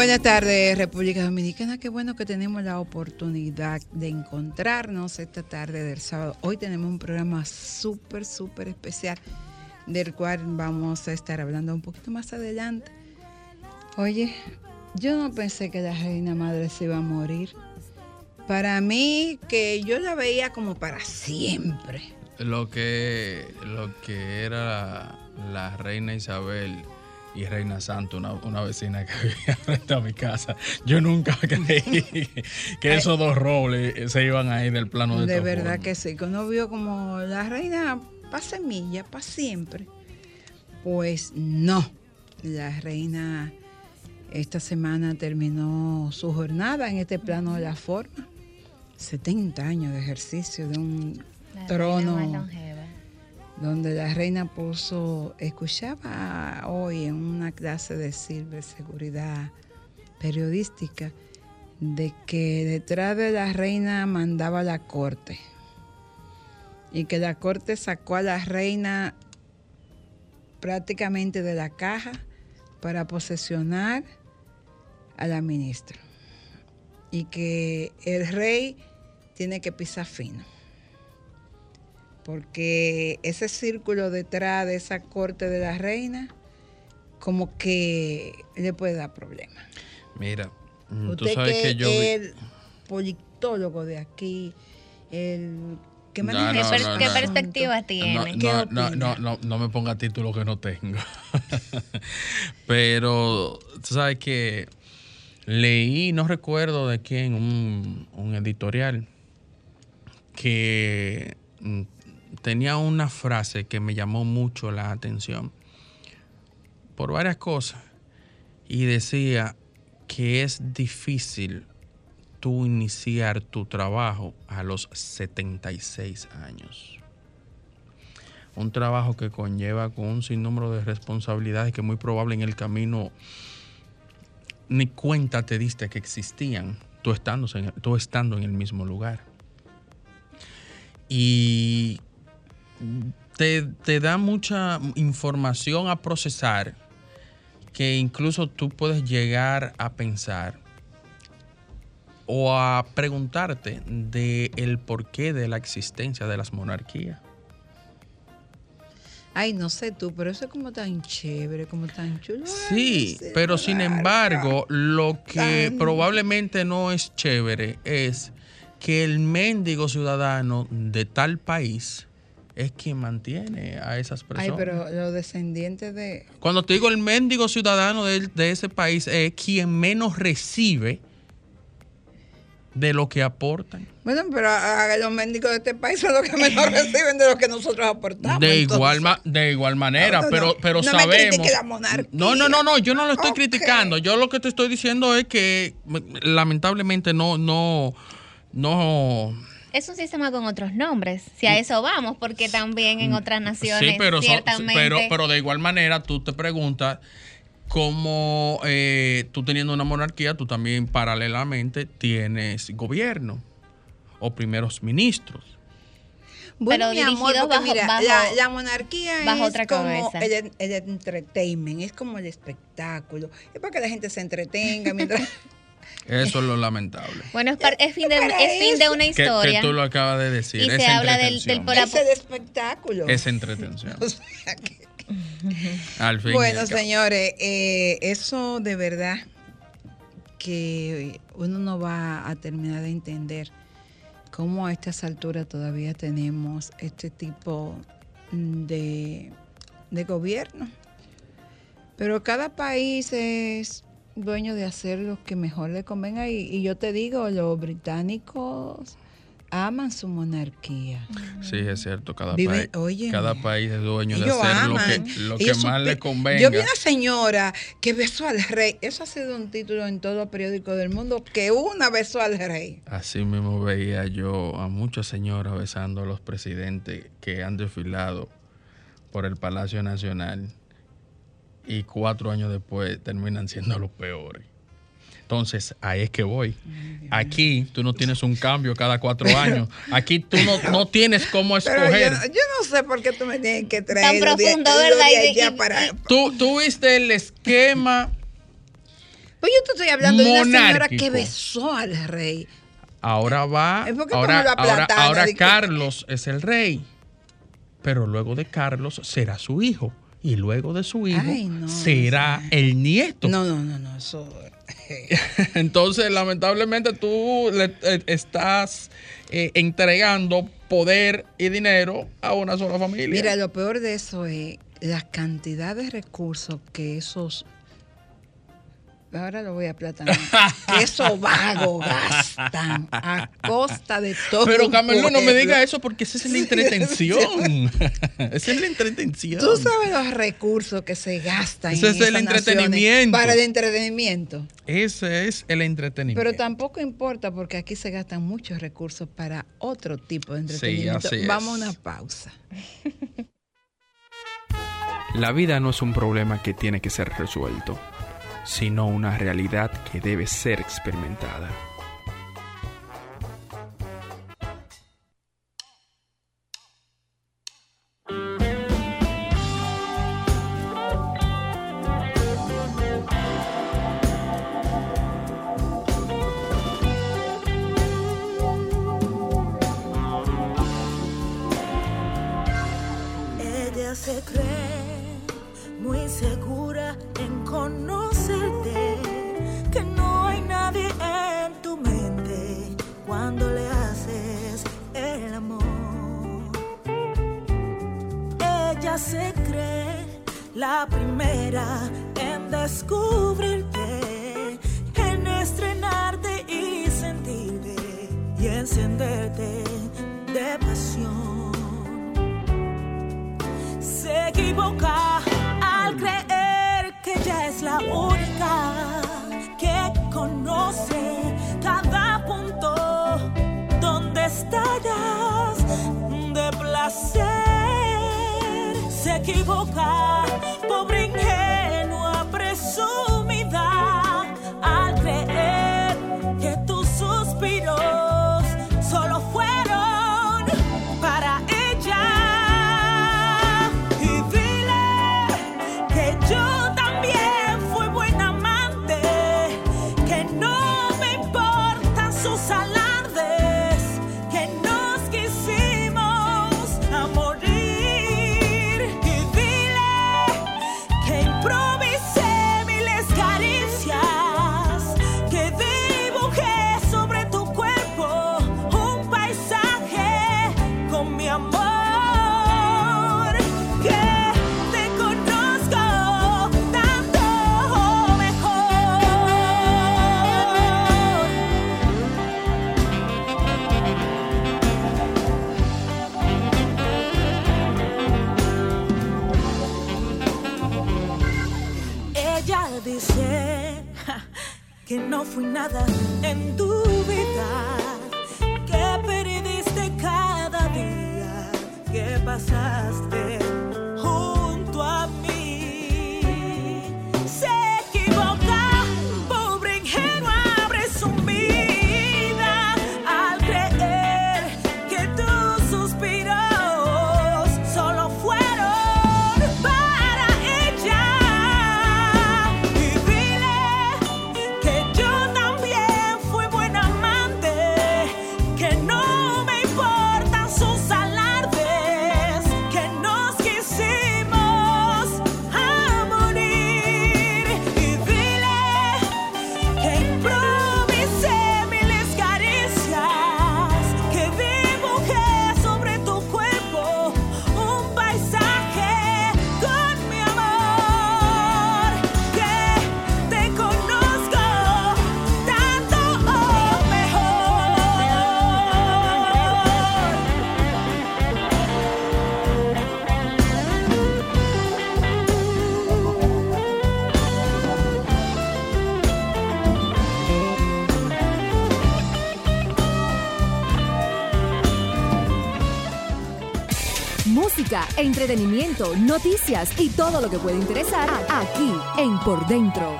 Buenas tardes, República Dominicana. Qué bueno que tenemos la oportunidad de encontrarnos esta tarde del sábado. Hoy tenemos un programa súper, súper especial del cual vamos a estar hablando un poquito más adelante. Oye, yo no pensé que la reina madre se iba a morir. Para mí, que yo la veía como para siempre. Lo que, lo que era la, la reina Isabel y reina Santa, una, una vecina que vivía frente a mi casa. Yo nunca creí que esos dos roles se iban a ir del plano de De verdad forma. que sí, que uno vio como la reina para semilla, para siempre. Pues no, la reina esta semana terminó su jornada en este plano de la forma. 70 años de ejercicio de un La trono donde la reina puso, escuchaba hoy en una clase de ciberseguridad periodística de que detrás de la reina mandaba la corte y que la corte sacó a la reina prácticamente de la caja para posesionar a la ministra y que el rey tiene que pisar fino porque ese círculo detrás de esa corte de la reina como que le puede dar problemas. Mira, mm, tú Usted sabes que, que yo... el politólogo de aquí, el No, no, ¿Qué, per- no, qué no. perspectiva No, tiene? ¿Qué no, no, no, no, me ponga título que no tengo. Pero tú sabes que leí, no recuerdo de quién, un, un editorial que mm, tenía una frase que me llamó mucho la atención por varias cosas y decía que es difícil tú iniciar tu trabajo a los 76 años. Un trabajo que conlleva con un sinnúmero de responsabilidades que muy probable en el camino ni cuenta te diste que existían, tú estando en el, tú estando en el mismo lugar. Y te, te da mucha información a procesar que incluso tú puedes llegar a pensar o a preguntarte de el porqué de la existencia de las monarquías. Ay, no sé tú, pero eso es como tan chévere, como tan chulo. Sí, pero sin embargo, lo que Tan- probablemente no es chévere es que el mendigo ciudadano de tal país es quien mantiene a esas personas. Ay, pero los descendientes de... Cuando te digo el mendigo ciudadano de, de ese país es quien menos recibe de lo que aportan. Bueno, pero a- a los médicos de este país son los que menos reciben de lo que nosotros aportamos. De igual, ma- de igual manera, No, no, pero, no. pero No me sabemos. monarquía. No, no, no, no, yo no lo estoy criticando. Yo lo que te estoy diciendo es que lamentablemente no, no, no. Es un sistema con otros nombres, si a eso vamos, porque también en otras naciones Mm, Sí, pero, ciertamente... pero, pero de igual manera tú te preguntas como eh, tú teniendo una monarquía, tú también paralelamente tienes gobierno o primeros ministros. Bueno, Pero mi amor, porque bajo- mira, bajo- la, la monarquía bajo es otra como el, el entertainment, es como el espectáculo. Es para que la gente se entretenga mientras... Eso es lo lamentable. Bueno, es, par- es fin, de, es fin de una Que, que historia. tú lo acabas de decir. Y es se habla del- del el espectáculo. Es entretención. O sea que- Al fin Bueno, señores, eh, eso de verdad que uno no va a terminar de entender cómo a estas alturas todavía tenemos este tipo de, de gobierno. Pero cada país es dueño de hacer lo que mejor le convenga y, y yo te digo, los británicos aman su monarquía. Sí, es cierto. Cada, Vive- país, óyeme. cada país es dueño de hacer lo que, lo que más le convenga. Yo vi una señora que besó al rey. Eso ha sido un título en todo periódico del mundo, que una besó al rey. Así mismo veía yo a muchas señoras besando a los presidentes que han desfilado por el Palacio Nacional y cuatro años después terminan siendo los peores. Entonces, ahí es que voy. Aquí tú no tienes un cambio cada cuatro años. Aquí tú no, no tienes cómo Pero escoger. yo, no- yo no sé por qué tú me tienes que traer. Tan profundo, de ¿verdad? Y de- allá y- para- y- Tú, tú viste el esquema. Pues yo te estoy hablando de una señora que besó al rey. Ahora va. Es porque Ahora, ahora, ahora Carlos es el rey. Pero luego de Carlos será su hijo. Y luego de su hijo Ay, no, será el nieto. No, no, no, no, eso. Entonces, lamentablemente, tú le eh, estás eh, entregando poder y dinero a una sola familia. Mira, lo peor de eso es la cantidad de recursos que esos. Ahora lo voy a platanar. que esos vagos gastan a costa de todo. Pero un Camilo, no me diga eso porque esa es la entretención. esa es la entretención. Tú sabes los recursos que se gastan Ese en es el entretenimiento. para el entretenimiento. Ese es el entretenimiento. Pero tampoco importa porque aquí se gastan muchos recursos para otro tipo de Sí, entretenimiento. así es. Vamos a una pausa. La vida no es un problema que tiene que ser resuelto, sino una realidad que debe ser experimentada. Cuando le haces el amor. Ella se cree la primera en descubrirte, en estrenarte y sentirte y encenderte de pasión se equivoca al creer que ella es la única Se no fui nada en tu vida, entretenimiento, noticias y todo lo que puede interesar aquí en Por Dentro.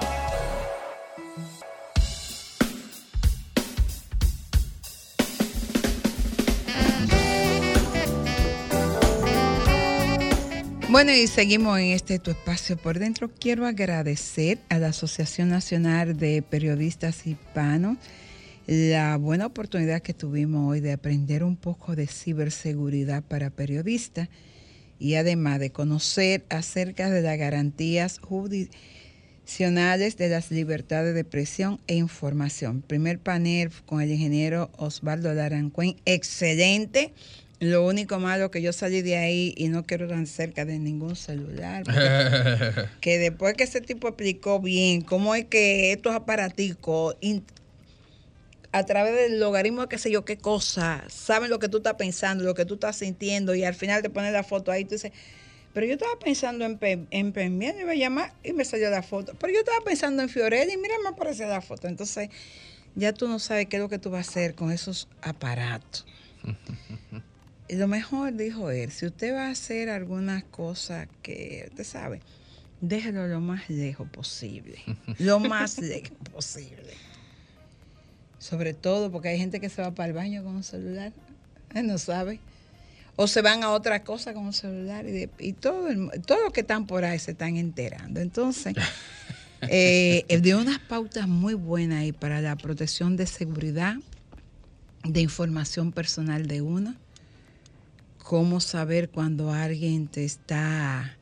Bueno, y seguimos en este tu espacio por dentro. Quiero agradecer a la Asociación Nacional de Periodistas Hispanos la buena oportunidad que tuvimos hoy de aprender un poco de ciberseguridad para periodistas y además de conocer acerca de las garantías jurisdiccionales de las libertades de expresión e información. Primer panel con el ingeniero Osvaldo Larancuén, excelente. Lo único malo que yo salí de ahí y no quiero tan cerca de ningún celular. que después que ese tipo explicó bien cómo es que estos aparaticos a través del logaritmo de qué sé yo qué cosa, saben lo que tú estás pensando, lo que tú estás sintiendo y al final te ponen la foto ahí y tú dices, pero yo estaba pensando en, Pe- en iba a llamar y me salió la foto, pero yo estaba pensando en Fiorelli y mira, me apareció la foto. Entonces ya tú no sabes qué es lo que tú vas a hacer con esos aparatos. Y lo mejor, dijo él, si usted va a hacer alguna cosa que usted sabe, déjelo lo más lejos posible. Lo más lejos posible. Sobre todo porque hay gente que se va para el baño con un celular, no sabe. O se van a otra cosa con un celular y, de- y todo el todos los que están por ahí se están enterando. Entonces, eh, él dio unas pautas muy buenas ahí para la protección de seguridad, de información personal de uno, cómo saber cuando alguien te está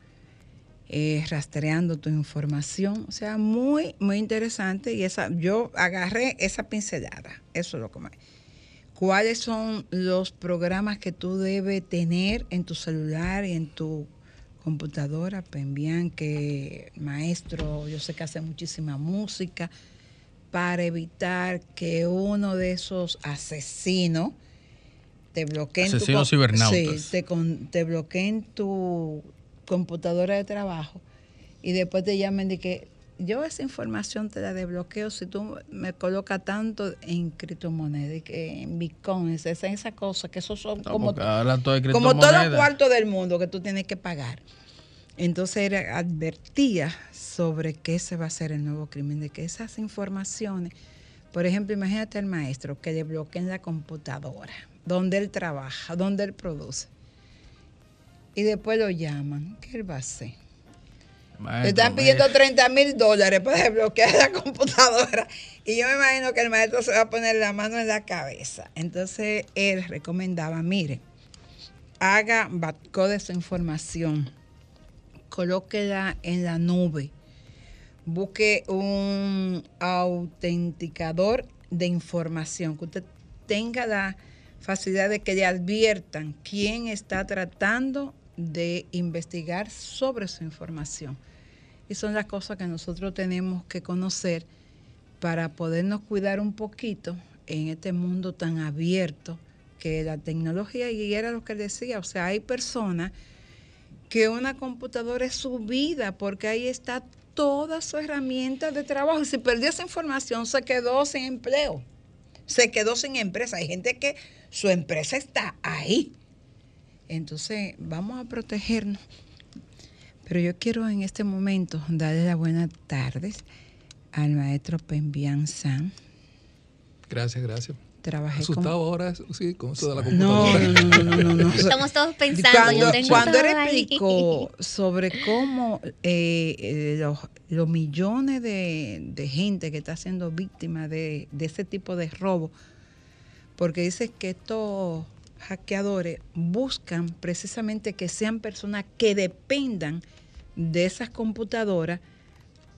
eh, rastreando tu información. O sea, muy, muy interesante. Y esa, yo agarré esa pincelada. Eso es lo que me. ¿Cuáles son los programas que tú debes tener en tu celular y en tu computadora? Penbian, que maestro, yo sé que hace muchísima música para evitar que uno de esos asesinos te bloquee en tu Asesinos com- cibernautas. Sí, te, con- te bloqueen tu computadora de trabajo y después te llamen de que yo esa información te la desbloqueo si tú me colocas tanto en criptomonedas en bitcoins, esa, esa cosa, que esos son No, como, todo como todos los cuartos del mundo que tú tienes que pagar. Entonces era- advertía sobre qué se va a hacer el nuevo crimen, de que esas informaciones, por ejemplo, imagínate al maestro que le bloqueen la computadora, donde él trabaja, donde él produce, y después lo llaman, ¿qué él va a hacer? Le Maestro, están mire. pidiendo 30 mil dólares para desbloquear la computadora. Y yo me imagino que el maestro se va a poner la mano en la cabeza. Entonces él recomendaba, mire, haga backup de su información, colóquela en la nube, busque un autenticador de información, que usted tenga la facilidad de que le adviertan quién está tratando de investigar sobre su información. Y son las cosas que nosotros tenemos que conocer para podernos cuidar un poquito en este mundo tan abierto que la tecnología, y era lo que decía, o sea, hay personas que una computadora es su vida porque ahí está toda su herramienta de trabajo. Y si perdió esa información, se quedó sin empleo, se quedó sin empresa. Hay gente que su empresa está ahí. Entonces, vamos a protegernos. Pero yo quiero en este momento darle las buenas tardes al maestro Pembian San. Gracias, gracias. Trabajé Asustado con... ahora, sí, con eso de la No, computadora. no, no, no, no, no. Estamos todos pensando. Cuando, yo tengo cuando él explicó sobre cómo eh, eh, los, los millones de, de gente que está siendo víctima de, de ese tipo de robo, porque dice que estos hackeadores buscan precisamente que sean personas que dependan de esas computadoras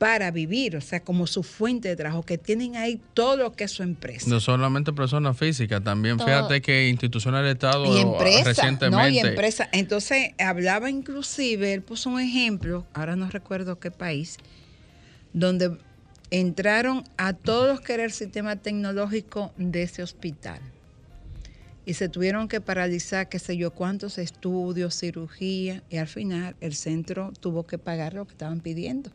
para vivir, o sea, como su fuente de trabajo, que tienen ahí todo lo que es su empresa. No solamente personas físicas, también Todo. fíjate que instituciones del Estado y empresa, recientemente. ¿no? Y empresa. Entonces, hablaba inclusive, él puso un ejemplo, ahora no recuerdo qué país, donde entraron a todos los que era el sistema tecnológico de ese hospital. Y se tuvieron que paralizar, qué sé yo, cuántos estudios, cirugía, y al final el centro tuvo que pagar lo que estaban pidiendo.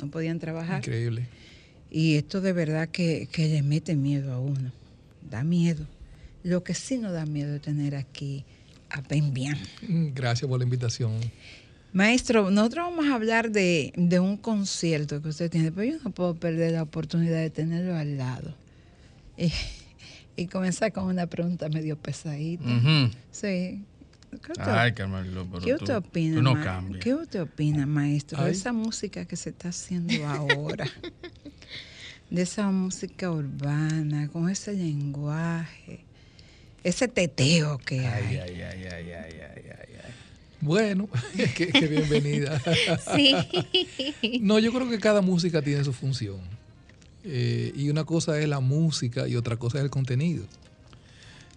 No podían trabajar. Increíble. Y esto de verdad que, que le mete miedo a uno. Da miedo. Lo que sí nos da miedo es tener aquí a Ben Bien. Mm, Gracias por la invitación. Maestro, nosotros vamos a hablar de, de un concierto que usted tiene, pero yo no puedo perder la oportunidad de tenerlo al lado. Y, y comenzar con una pregunta medio pesadita. Sí. ¿Qué usted, Ay, Carmelo, pero ¿qué tú- usted opina? tú no cambias. ¿Qué usted opina, maestro, de esa música que se está haciendo ahora? de esa música urbana, con ese lenguaje, ese teteo que hay. Ay, ay, ay, ay, ay, ay, ay, ay. Bueno, qué, qué bienvenida. Sí. No, yo creo que cada música tiene su función. Eh, y una cosa es la música y otra cosa es el contenido.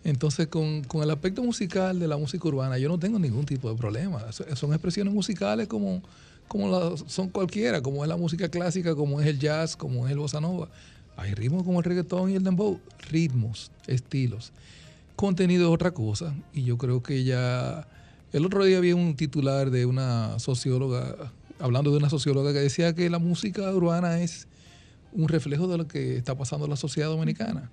Entonces, con, con el aspecto musical de la música urbana, yo no tengo ningún tipo de problema. So- Son expresiones musicales como, como son cualquiera, como es la música clásica, como es el jazz, como es el bossa nova. Hay ritmos como el reggaetón y el dembow, ritmos, estilos. Contenido es otra cosa. Y yo creo que ya... El otro día vi un titular de una socióloga, hablando de una socióloga que decía que la música urbana es un reflejo de lo que está pasando en la sociedad dominicana.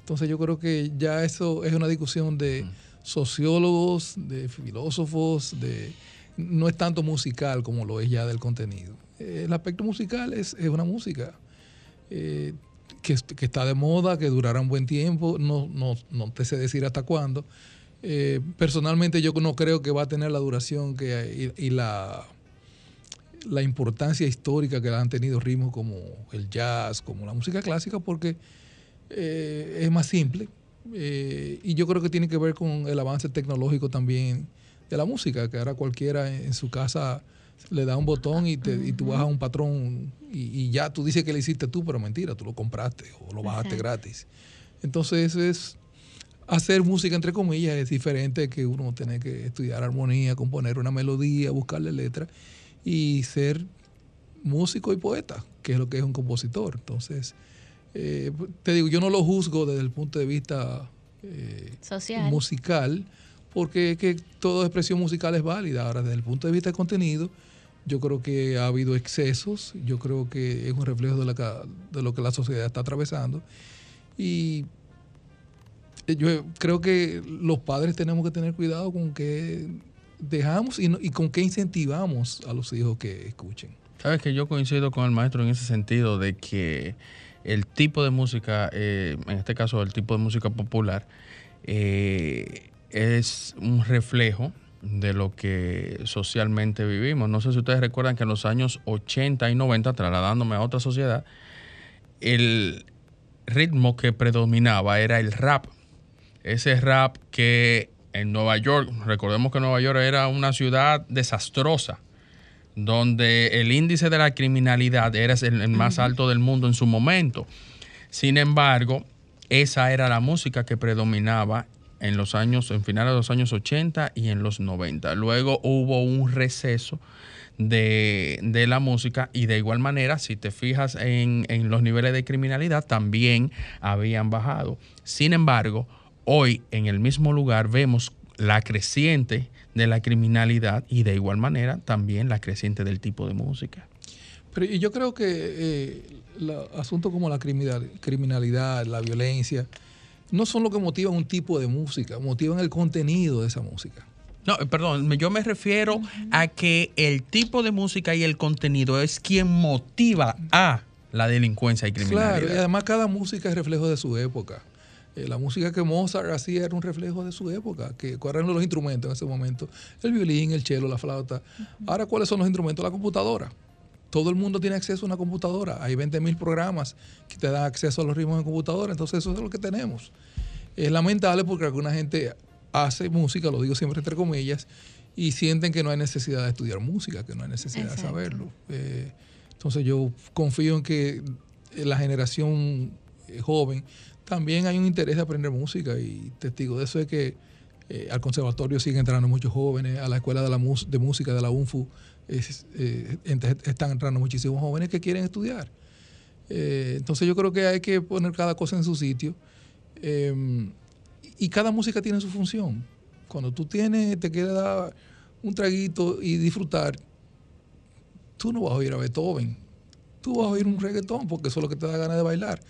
Entonces yo creo que ya eso es una discusión de sociólogos, de filósofos, de no es tanto musical como lo es ya del contenido. Eh, El aspecto musical es, es una música eh, que, que está de moda, que durará un buen tiempo, no, no, no te sé decir hasta cuándo. Eh, personalmente yo no creo que va a tener la duración que, y, y la, la importancia histórica que han tenido ritmos como el jazz, como la música clásica, porque eh, es más simple. eh, y yo creo que tiene que ver con el avance tecnológico también de la música, que ahora cualquiera en, en su casa le da un botón y, te, y tú bajas un patrón y, y ya tú dices que lo hiciste tú, pero mentira, tú lo compraste o lo bajaste Exacto. gratis. Entonces es hacer música entre comillas es diferente que uno tener que estudiar armonía, componer una melodía, buscarle letra y ser músico y poeta, que es lo que es un compositor. Entonces, eh, te digo, yo no lo juzgo desde el punto de vista eh, Social. musical, porque es que toda expresión musical es válida. Ahora, desde el punto de vista de contenido, yo creo que ha habido excesos, yo creo que es un reflejo de, la, de lo que la sociedad está atravesando. Y yo creo que los padres tenemos que tener cuidado con qué dejamos y, no- y con qué incentivamos a los hijos que escuchen. Sabes que yo coincido con el maestro en ese sentido de que el tipo de música, eh, en este caso el tipo de música popular, eh, es un reflejo de lo que socialmente vivimos. No sé si ustedes recuerdan que en los años 80 y 90, trasladándome a otra sociedad, el ritmo que predominaba era el rap. Ese rap que en Nueva York, recordemos que Nueva York era una ciudad desastrosa, donde el índice de la criminalidad era el, el más alto del mundo en su momento. Sin embargo, esa era la música que predominaba en los años, en finales de los años 80 y en los 90. Luego hubo un receso de, de la música y de igual manera, si te fijas en, en los niveles de criminalidad, también habían bajado. Sin embargo, hoy en el mismo lugar vemos la creciente de la criminalidad y de igual manera también la creciente del tipo de música. Pero y yo creo que eh, la- asuntos como la criminal- criminalidad, la violencia, no son lo que motivan un tipo de música, motivan el contenido de esa música. No, eh, perdón, yo me refiero a que el tipo de música y el contenido es quien motiva a la delincuencia y criminalidad. Claro, y además cada música es reflejo de su época. Eh, la música que Mozart hacía era un reflejo de su época, que cuáles eran los instrumentos en ese momento, el violín, el cello, la flauta. Ahora, ¿cuáles son los instrumentos? La computadora. Todo el mundo tiene acceso a una computadora. Hay 20.000 programas que te dan acceso a los ritmos en computadora. Entonces, eso es lo que tenemos. Es lamentable porque alguna gente hace música, lo digo siempre entre comillas, y sienten que no hay necesidad de estudiar música, que no hay necesidad Exacto. de saberlo. Eh, entonces, yo confío en que la generación eh, joven también hay un interés de aprender música y testigo de eso es que eh, al conservatorio siguen entrando muchos jóvenes, a la escuela de, la de música de la UNFU eh, están entrando muchísimos jóvenes que quieren estudiar. Entonces yo creo que hay que poner cada cosa en su sitio eh, y cada música tiene su función. Cuando tú tienes, te quieres dar un traguito y disfrutar, tú no vas a oír a Beethoven, tú vas a oír un reggaetón porque eso es lo que te da ganas de bailar.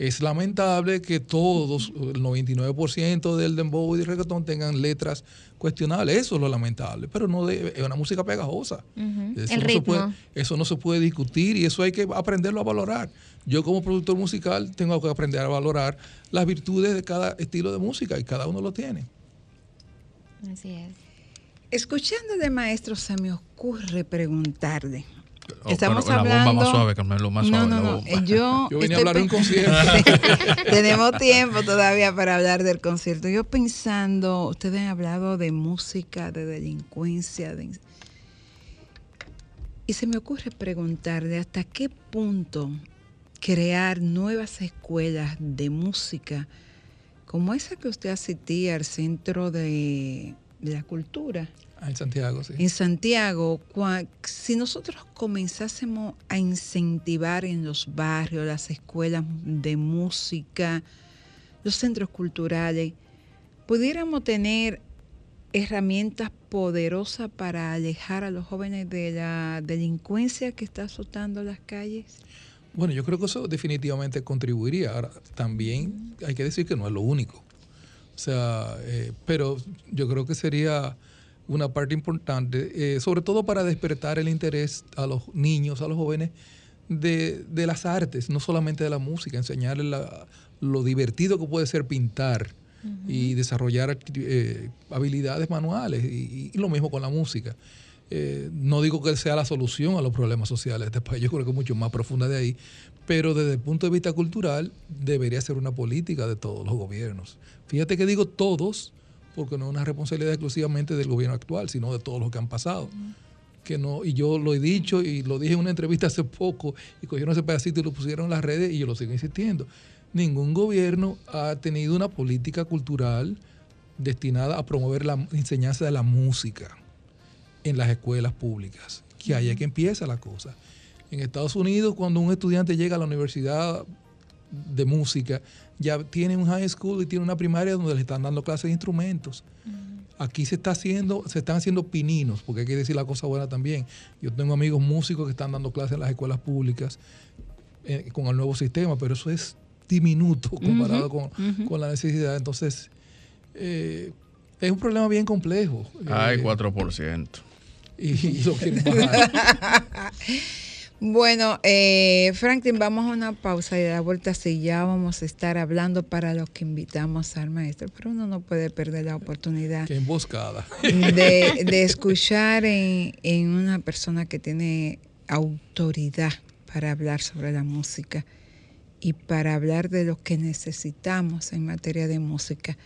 Es lamentable que todos, el 99% del dembow y del reggaetón tengan letras cuestionables. Eso es lo lamentable, pero no de- es una música pegajosa. Eso, El no se puede, eso no se puede discutir y eso hay que aprenderlo a valorar. Yo como productor musical tengo que aprender a valorar las virtudes de cada estilo de música y cada uno lo tiene. Así es. Escuchando de maestro se me ocurre preguntarle. Oh, Estamos pero la hablando. bomba más suave, Carmelo, más no, suave, no, la no. bomba. eh, Yo, Yo vine a estoy hablar de un concierto. Tenemos tiempo todavía para hablar del concierto. Yo pensando, ustedes han hablado de música, de delincuencia, de... y se me ocurre preguntarle hasta qué punto crear nuevas escuelas de música como esa que usted asistía al Centro de, de la Cultura Ah, en Santiago, sí. en Santiago, cua- si nosotros comenzásemos a incentivar en los barrios, las escuelas de música, los centros culturales, pudiéramos tener herramientas poderosas para alejar a los jóvenes de la delincuencia que está azotando las calles. Bueno, yo creo que eso definitivamente contribuiría. Ahora, también hay que decir que no es lo único. O sea, eh, pero yo creo que sería una parte importante, eh, sobre todo para despertar el interés a los niños, a los jóvenes, de, de las artes, no solamente de la música, enseñarles la- lo divertido que puede ser pintar y desarrollar eh, habilidades manuales, y, y lo mismo con la música. Eh, no digo que sea la solución a los problemas sociales de este país, yo creo que es mucho más profunda de ahí, pero desde el punto de vista cultural debería ser una política de todos los gobiernos. Fíjate que digo todos, porque no es una responsabilidad exclusivamente del gobierno actual, sino de todos los que han pasado. Que no, y yo lo he dicho y lo dije en una entrevista hace poco, y cogieron ese pedacito y lo pusieron en las redes y yo lo sigo insistiendo. Ningún gobierno ha tenido una política cultural destinada a promover la enseñanza de la música en las escuelas públicas, que ahí es que empieza la cosa. En Estados Unidos, cuando un estudiante llega a la universidad de música, ya tiene un high school y tiene una primaria donde le están dando clases de instrumentos. Aquí se está haciendo, se están haciendo pininos, porque hay que decir la cosa buena también. Yo tengo amigos músicos que están dando clases en las escuelas públicas eh, con el nuevo sistema, pero eso es diminuto comparado con, con la necesidad. Entonces, eh, es un problema bien complejo. Ay, Eh, 4%. y, y lo quieren bajar. Bueno, eh, Franklin, vamos a una pausa y de la vuelta sí ya vamos a estar hablando para los que invitamos al maestro, pero uno no puede perder la oportunidad Qué emboscada. de, de escuchar en, en una persona que tiene autoridad para hablar sobre la música y para hablar de lo que necesitamos en materia de música.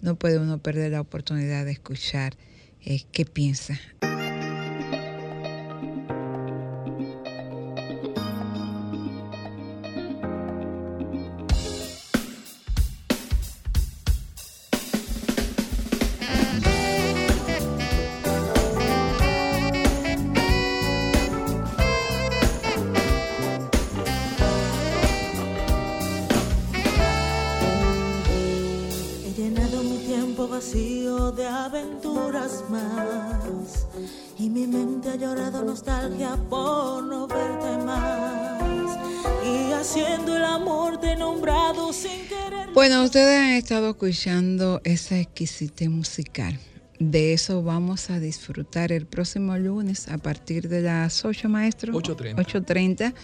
No puede uno perder la oportunidad de escuchar eh, qué piensa. Estado escuchando esa exquisite musical. De eso vamos a disfrutar el próximo lunes a partir de las 8, maestro. 8:30. 8.30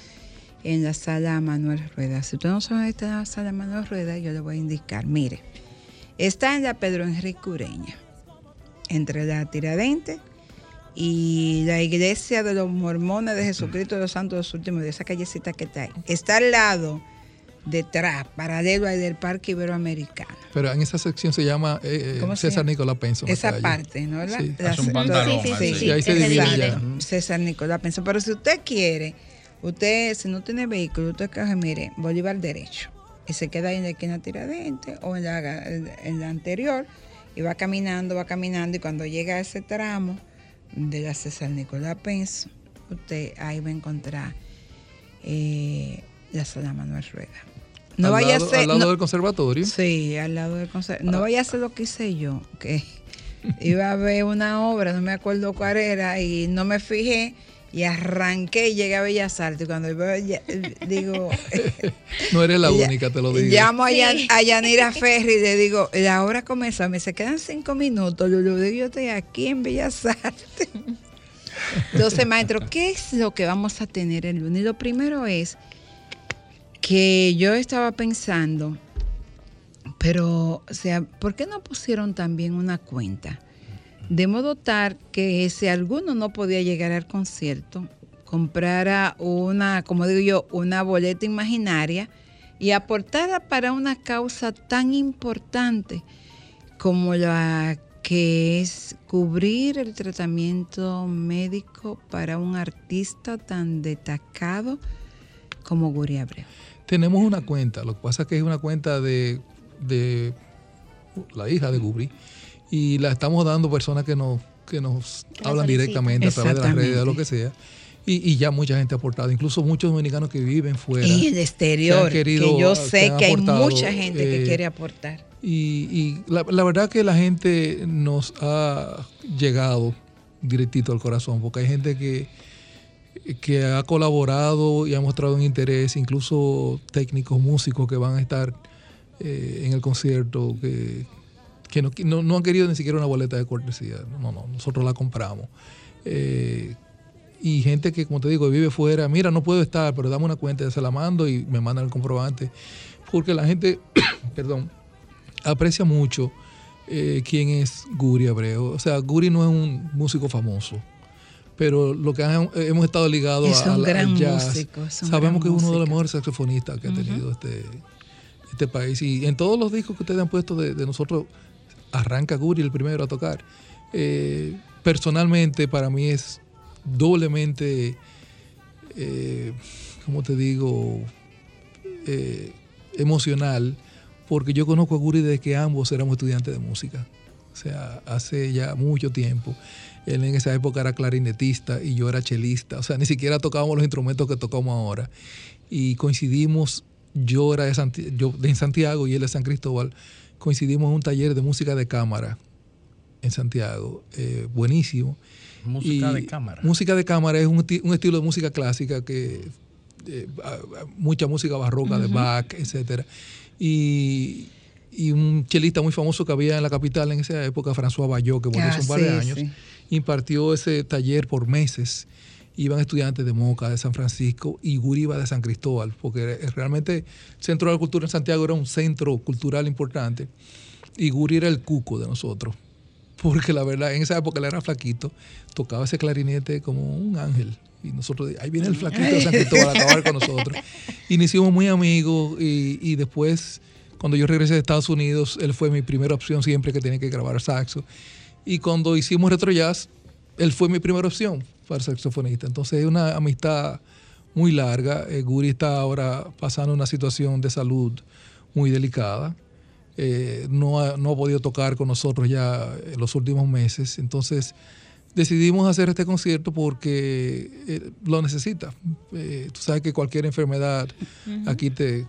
en la sala Manuel Rueda. Si usted no sabe dónde está la sala Manuel Rueda, yo le voy a indicar. Mire, está en la Pedro Enrique Ureña, entre la Tiradente y la iglesia de los mormones de Jesucristo de los Santos de los Últimos, de esa callecita que está ahí. Está al lado, detrás, paralelo al del Parque Iberoamericano. Pero en esa sección se llama eh, eh, ¿Cómo se César? Nicolás Penso. la Esa calle. parte, ¿no? La, Sí. la- un pantalón, Sí, sí, sí, sí. Y ahí se divide ya. César Nicolás Penso. Pero si usted quiere, usted, si no tiene vehículo, usted coge, mire, Bolívar derecho. Y se queda ahí en la esquina tiradente o en la, en la anterior. Y va caminando, va caminando. Y cuando llega a ese tramo de la César Nicolás Penso, usted ahí va a encontrar eh, la sala Manuel Rueda. No al vaya lado, a ser. al lado no- del conservatorio. Sí, al lado del conservatorio. No vaya a hacer lo que hice yo, que iba a ver una obra, no me acuerdo cuál era, y no me fijé, Y arranqué y llegué a Bellas Artes. Cuando veo, ya- digo, No eres la Ya- única, te lo digo. llamo a. Yan- a Yanira Ferri y le digo, la hora comenzó, me se quedan cinco minutos. Yo le digo, yo estoy aquí en Bellas Artes. Entonces, maestro, ¿qué es lo que vamos a tener el lunes? Lo primero es que yo estaba pensando, pero, o sea, ¿por qué no pusieron también una cuenta? De modo tal que si alguno no podía llegar al concierto, comprara una, como digo yo, una boleta imaginaria y aportara para una causa tan importante como la que es cubrir el tratamiento médico para un artista tan destacado como Guri Abreu. Tenemos una cuenta, lo que pasa es que es una cuenta de, de la hija de Gubri y la estamos dando a personas que nos, que nos La hablan directamente a través de las redes, de lo que sea. Y, y ya mucha gente ha aportado, incluso muchos dominicanos que viven fuera. Y el exterior, que querido- que yo sé que hay mucha gente que eh, quiere aportar. Y, y la, la verdad que la gente nos ha llegado directito al corazón, porque hay gente que, que ha colaborado y ha mostrado un interés, incluso técnicos, músicos que van a estar eh, en el concierto, que, que no, no- no han querido ni siquiera una boleta de cortesía. No, no, nosotros la compramos. Eh, y gente que, como te digo, vive fuera, mira, no puedo estar, pero dame una cuenta, se la mando y me mandan el comprobante. Porque la gente, perdón, aprecia mucho eh, quién es Guri Abreu. O sea, Guri no es un músico famoso, pero lo que han- hemos estado ligados a- al- jazz, músico, sabemos que es uno de los mejores saxofonistas que ha tenido este, este país. Y en todos los discos que ustedes han puesto de, de nosotros, arranca Guri el primero a tocar. Eh, personalmente, para mí es doblemente, eh, ¿cómo te digo? Eh, emocional, porque yo conozco a Guri desde que ambos éramos estudiantes de música. O sea, hace ya mucho tiempo. Él en esa época era clarinetista y yo era chelista. O sea, ni siquiera tocábamos los instrumentos que tocamos ahora. Y coincidimos, yo era de, Santi- yo de Santiago y él de San Cristóbal, coincidimos en un taller de música de cámara en Santiago. eh, buenísimo. Música Y de cámara. Música de cámara es un, esti- un estilo de música clásica que eh, mucha música barroca de Bach, etcétera. Y, y un chelista muy famoso que había en la capital en esa época, François Bayot, que murió hace un par de Ah, sí, años, sí. Impartió ese taller por meses. Iban estudiantes de Moca, de San Francisco y Guri iba de San Cristóbal, porque realmente el Centro de la Cultura en Santiago era un centro cultural importante y Guri era el cuco de nosotros. Porque la verdad, en esa época él era flaquito, tocaba ese clarinete como un ángel. Y nosotros, ahí viene el flaquito de San Cristóbal a acabar con nosotros. Y nos hicimos muy amigos y, y después, cuando yo regresé de Estados Unidos, él fue mi primera opción siempre que tenía que grabar saxo. Y cuando hicimos retro jazz, él fue mi primera opción para saxofonista. Entonces es una amistad muy larga. Eh, Guri está ahora pasando una situación de salud muy delicada. Eh, no, ha, no ha podido tocar con nosotros ya en los últimos meses. Entonces decidimos hacer este concierto porque eh, lo necesita. Eh, tú sabes que cualquier enfermedad aquí te,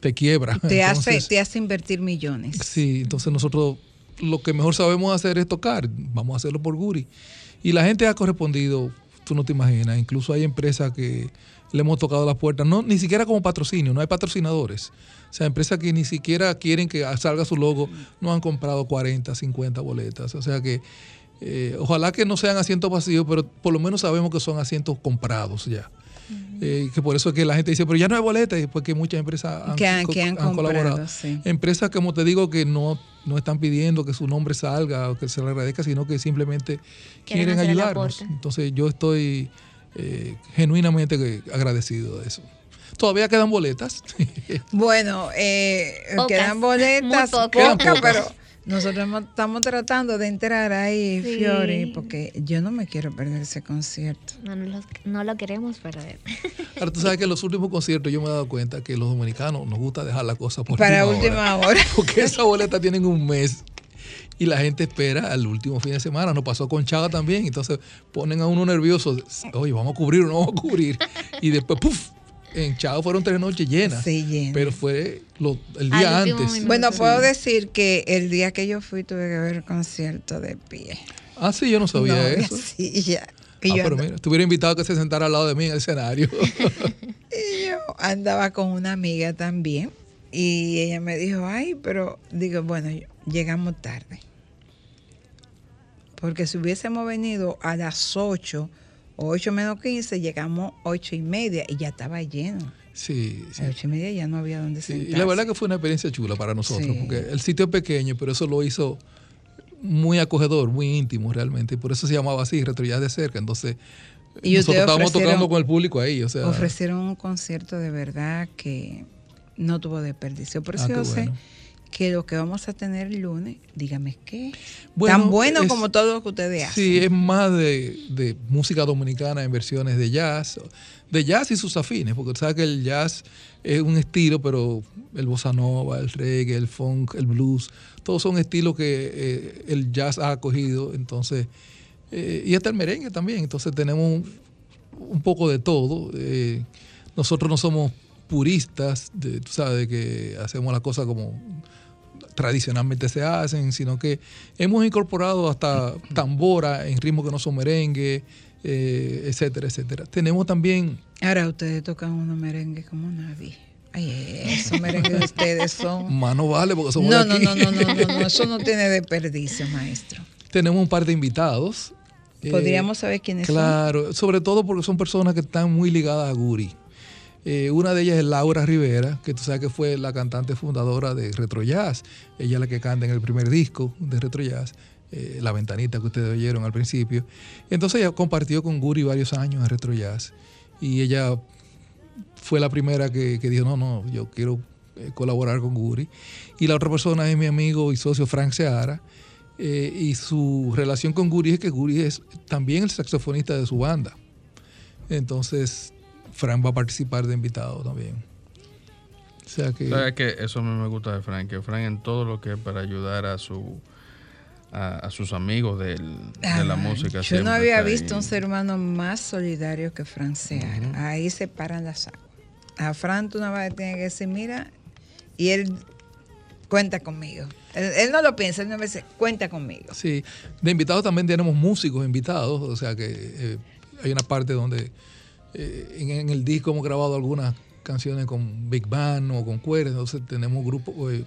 te quiebra. Te hace, te hace invertir millones. Sí, entonces nosotros lo que mejor sabemos hacer es tocar. Vamos a hacerlo por Guri. Y la gente ha correspondido, tú no te imaginas. Incluso hay empresas que le hemos tocado las puertas, no, ni siquiera como patrocinio, no hay patrocinadores. O sea, empresas que ni siquiera quieren que salga su logo, no han comprado 40, 50 boletas. O sea que eh, ojalá que no sean asientos vacíos, pero por lo menos sabemos que son asientos comprados ya. Eh, que por eso es que la gente dice, pero ya no hay boletas, y porque muchas empresas han, Que han- co- que han han colaborado. sí. Empresas, como te digo, que no, no están pidiendo que su nombre salga o que se le agradezca, sino que simplemente Quieren ayudarnos. Entonces yo estoy eh, genuinamente agradecido de eso. Todavía quedan boletas. Bueno, eh, quedan boletas, muy pocas. Quedan pocas, pocas. pero nosotros estamos tratando de entrar ahí, Sí. Fiori, porque yo no me quiero perder ese concierto. No, no, lo, no lo queremos perder. Ahora tú sabes que en los últimos conciertos yo me he dado cuenta que los dominicanos nos gusta dejar la cosa por Para última última hora. hora. Porque esa boleta tienen un mes y la gente espera al último fin de semana. Nos pasó con Chaga también. Entonces ponen a uno nervioso. Oye, vamos a cubrir o no vamos a cubrir. Y después, ¡puf! En Chaga fueron tres noches llenas. Sí, llena. Pero fue lo- el día antes. Bueno, Sí. puedo decir que el día que yo fui tuve que ver el concierto de pie. Ah, sí, yo no sabía No, eso. Sí, ya. Y Ah, yo pero mira, estuviera invitado a que se sentara al lado de mí en el escenario. Y yo andaba con una amiga también y ella me dijo, ay, pero digo, bueno, llegamos tarde. Porque si hubiésemos venido a las 8 o 8 menos 15, llegamos 8 y media y ya estaba lleno. sí, sí. A las 8 y media ya no había donde Sí, sentarse. y la verdad que fue una experiencia chula para nosotros, Sí. porque el sitio es pequeño, pero eso lo hizo muy acogedor, muy íntimo realmente. y Por eso se llamaba así, Retrojazz de cerca. Entonces, Y nosotros estábamos tocando con el público ahí. O sea, Ofrecieron un concierto de verdad que no tuvo desperdicio. Por eso Ah, sé. Que lo que vamos a tener el lunes, dígame qué. Bueno, Tan bueno es- como todo lo que ustedes hacen. Sí, es más de, de música dominicana en versiones de jazz, de jazz y sus afines, porque sabes que el jazz es un estilo, pero el bossa nova, el reggae, el funk, el blues, todos son estilos que eh, el jazz ha acogido, entonces, eh, y hasta el merengue también, entonces tenemos un, un poco de todo. eh, nosotros no somos puristas, de, tú sabes, de que hacemos las cosas como tradicionalmente se hacen, sino que hemos incorporado hasta tambora en ritmos que no son merengue, eh, etcétera, etcétera. Tenemos también, Ahora ustedes tocan unos merengues como nadie. Ay, esos merengues de ustedes son... más no vale porque somos No, de no, aquí. no, no, no, no, no, eso no tiene desperdicio, maestro. Tenemos un par de invitados. eh, Podríamos saber quiénes Claro, sobre todo porque son personas que están muy ligadas a Guri. Eh, una de ellas es Laura Rivera, que tú sabes que fue la cantante fundadora de Retro Jazz. Ella es la que canta en el primer disco de Retro Jazz, eh, La Ventanita que ustedes oyeron al principio. Entonces ella compartió con Guri varios años en Retro Jazz. Y ella fue la primera que, que dijo, no, no, yo quiero eh, colaborar con Guri. Y la otra persona es mi amigo y socio Frank Seara. y su relación con Guri es que Guri es también el saxofonista de su banda. Entonces, Frank va a participar de invitado también. O sea que... ¿Sabes que Eso a mí me gusta de Frank, que Frank en todo lo que es para ayudar a su a, a sus amigos del- de la Ah, música. Yo no había ahí. visto un ser humano más solidario que Fran Seara. Ahí se paran las aguas. A Fran tú no vas a tener que decir, mira, y él cuenta conmigo. Él, él no lo piensa, él no me dice, cuenta conmigo. Sí, de invitados también tenemos músicos invitados, o sea que eh, hay una parte donde eh, en, en el disco hemos grabado algunas canciones con Big Band o con cuerdas, entonces tenemos grupo, eh,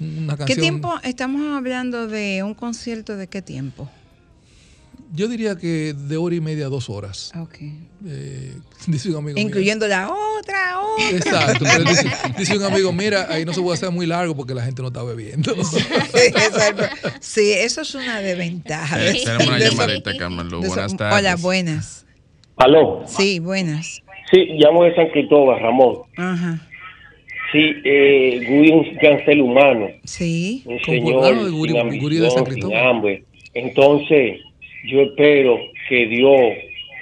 una ¿Qué canción. tiempo? Estamos hablando de un concierto de qué tiempo. Yo diría que de hora y media a dos horas. Ok. Eh, dice un amigo. Incluyendo la otra, otra. Exacto. pero dice, dice un amigo, mira, ahí no se puede hacer muy largo porque la gente no está bebiendo. Sí, eso es- sí, eso es una desventaja. de Eh, tenemos una llamadita, Carmen Buenas tardes. Hola, buenas. Aló. Sí, buenas. Sí, llamo de San Cristóbal, Ramón. Ajá. Sí, eh, Guri es un gran ser humano, Sí. un señor de Guri- sin Guri de San sin Cristóbal. hambre. Entonces, yo espero que Dios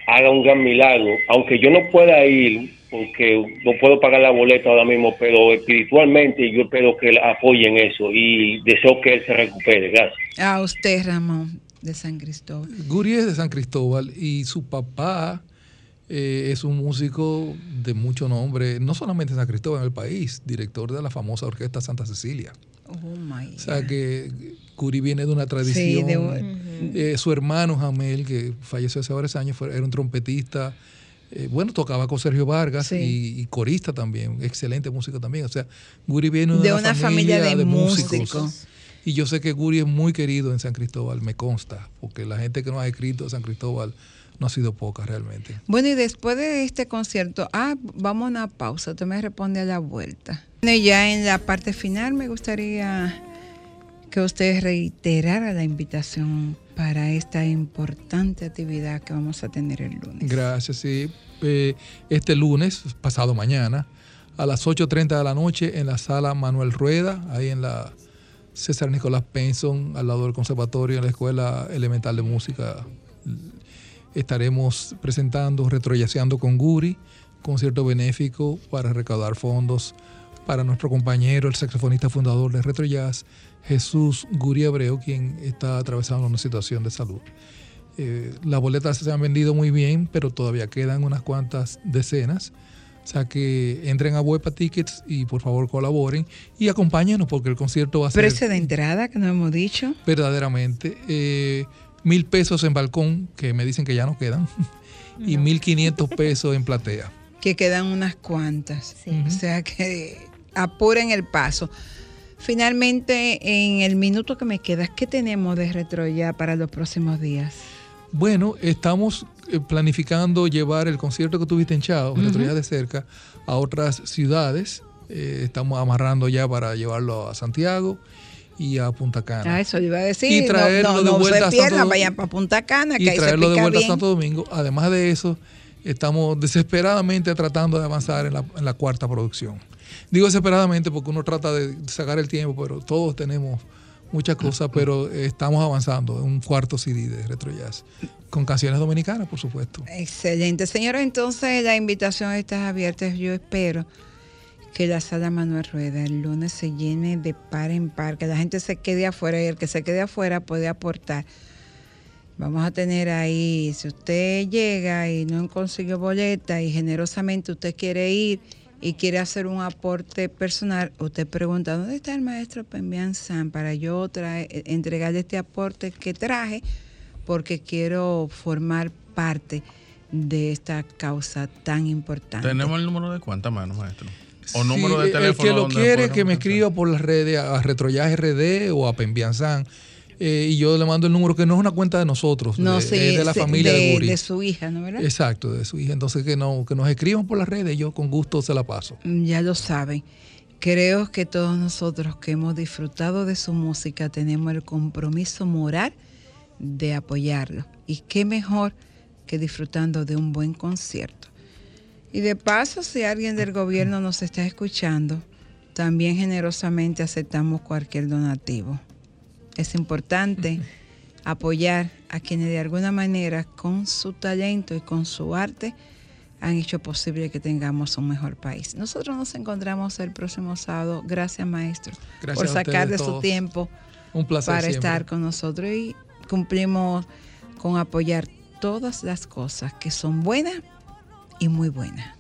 haga un gran milagro, aunque yo no pueda ir, porque no puedo pagar la boleta ahora mismo, pero espiritualmente yo espero que él apoye en eso y deseo que él se recupere. Gracias. A usted, Ramón, de San Cristóbal. Guri es de San Cristóbal y su papá eh, es un músico de mucho nombre, no solamente en San Cristóbal, en el país, director de la famosa orquesta Santa Cecilia. Oh my O sea que Guri viene de una tradición. de un- Eh, su hermano Jamel, que falleció hace varios años, fue- era un trompetista. eh, bueno, tocaba con Sergio Vargas Sí. y, y corista también, excelente músico también. O sea, Guri viene de, De una familia de músicos. músicos. Y yo sé que Guri es muy querido en San Cristóbal, me consta, porque la gente que nos ha escrito de San Cristóbal no ha sido poca realmente. Bueno, y después de este concierto, ah, vamos a una pausa, usted me responde a la vuelta. Bueno, y ya en la parte final me gustaría que usted reiterara la invitación para esta importante actividad que vamos a tener el lunes. Gracias, sí. Eh, este lunes, pasado mañana, a las 8.30 de la noche en la sala Manuel Rueda, ahí en la César Nicolás Penson, al lado del conservatorio, en la Escuela Elemental de Música. Estaremos presentando Retroyaceando con Guri, concierto benéfico para recaudar fondos para nuestro compañero, el saxofonista fundador de Retro Jazz, Jesús Guri Abreu, quien está atravesando una situación de salud. Eh, las boletas se han vendido muy bien, pero todavía quedan unas cuantas decenas. O sea que entren a Huepa Tickets y por favor colaboren y acompáñenos porque el concierto va a ser Precio de entrada que no hemos dicho. verdaderamente. eh, mil pesos en balcón, que me dicen que ya no quedan, y mil quinientos pesos en platea. Que quedan unas cuantas. O sea que apuren el paso. Finalmente, en el minuto que me queda, ¿qué tenemos de retro ya para los próximos días? Bueno, estamos eh, planificando llevar el concierto que tuviste en Chao, Retro Ya de cerca, a otras ciudades. Eh, estamos amarrando ya para llevarlo a Santiago y a Punta Cana. Ah, eso iba a decir. Y traerlo no, no, de no vuelta a Santo vayan para Punta Cana, que y ahí se traerlo de vuelta bien. a Santo Domingo. Además de eso, estamos desesperadamente tratando de avanzar en la, en la cuarta producción. Digo desesperadamente porque uno trata de sacar el tiempo, pero todos tenemos muchas cosas, pero estamos avanzando en un cuarto CD de Retro Jazz, con canciones dominicanas, por supuesto. Excelente. Señora, entonces la invitación está abierta. Yo espero que la sala Manuel Rueda el lunes se llene de par en par, que la gente se quede afuera y el que se quede afuera puede aportar. Vamos a tener ahí, si usted llega y no consiguió boleta y generosamente usted quiere ir y quiere hacer un aporte personal, usted pregunta, ¿dónde está el maestro Pembian San para yo entregarle este aporte que traje? Porque quiero formar parte de esta causa tan importante. ¿Tenemos el número de cuántas manos, maestro? O Sí, número de el teléfono. que lo quiere que me escriba por las redes a Retroyaz RD o a Pembianzan. Eh, y yo le mando el número que no es una cuenta de nosotros, No, de, sí, es de la sí, familia de, de, Guri. de su hija, ¿no verdad? Exacto, de su hija. Entonces que no, que nos escriban por las redes, yo con gusto se la paso. Ya lo saben. Creo que todos nosotros que hemos disfrutado de su música tenemos el compromiso moral de apoyarlo. Y qué mejor que disfrutando de un buen concierto. Y de paso, si alguien del gobierno nos está escuchando, también generosamente aceptamos cualquier donativo. Es importante apoyar a quienes de alguna manera con su talento y con su arte han hecho posible que tengamos un mejor país. Nosotros nos encontramos el próximo sábado. Gracias, maestro, Gracias por sacar de su tiempo Un placer para siempre. estar con nosotros y cumplimos con apoyar todas las cosas que son buenas y muy buena.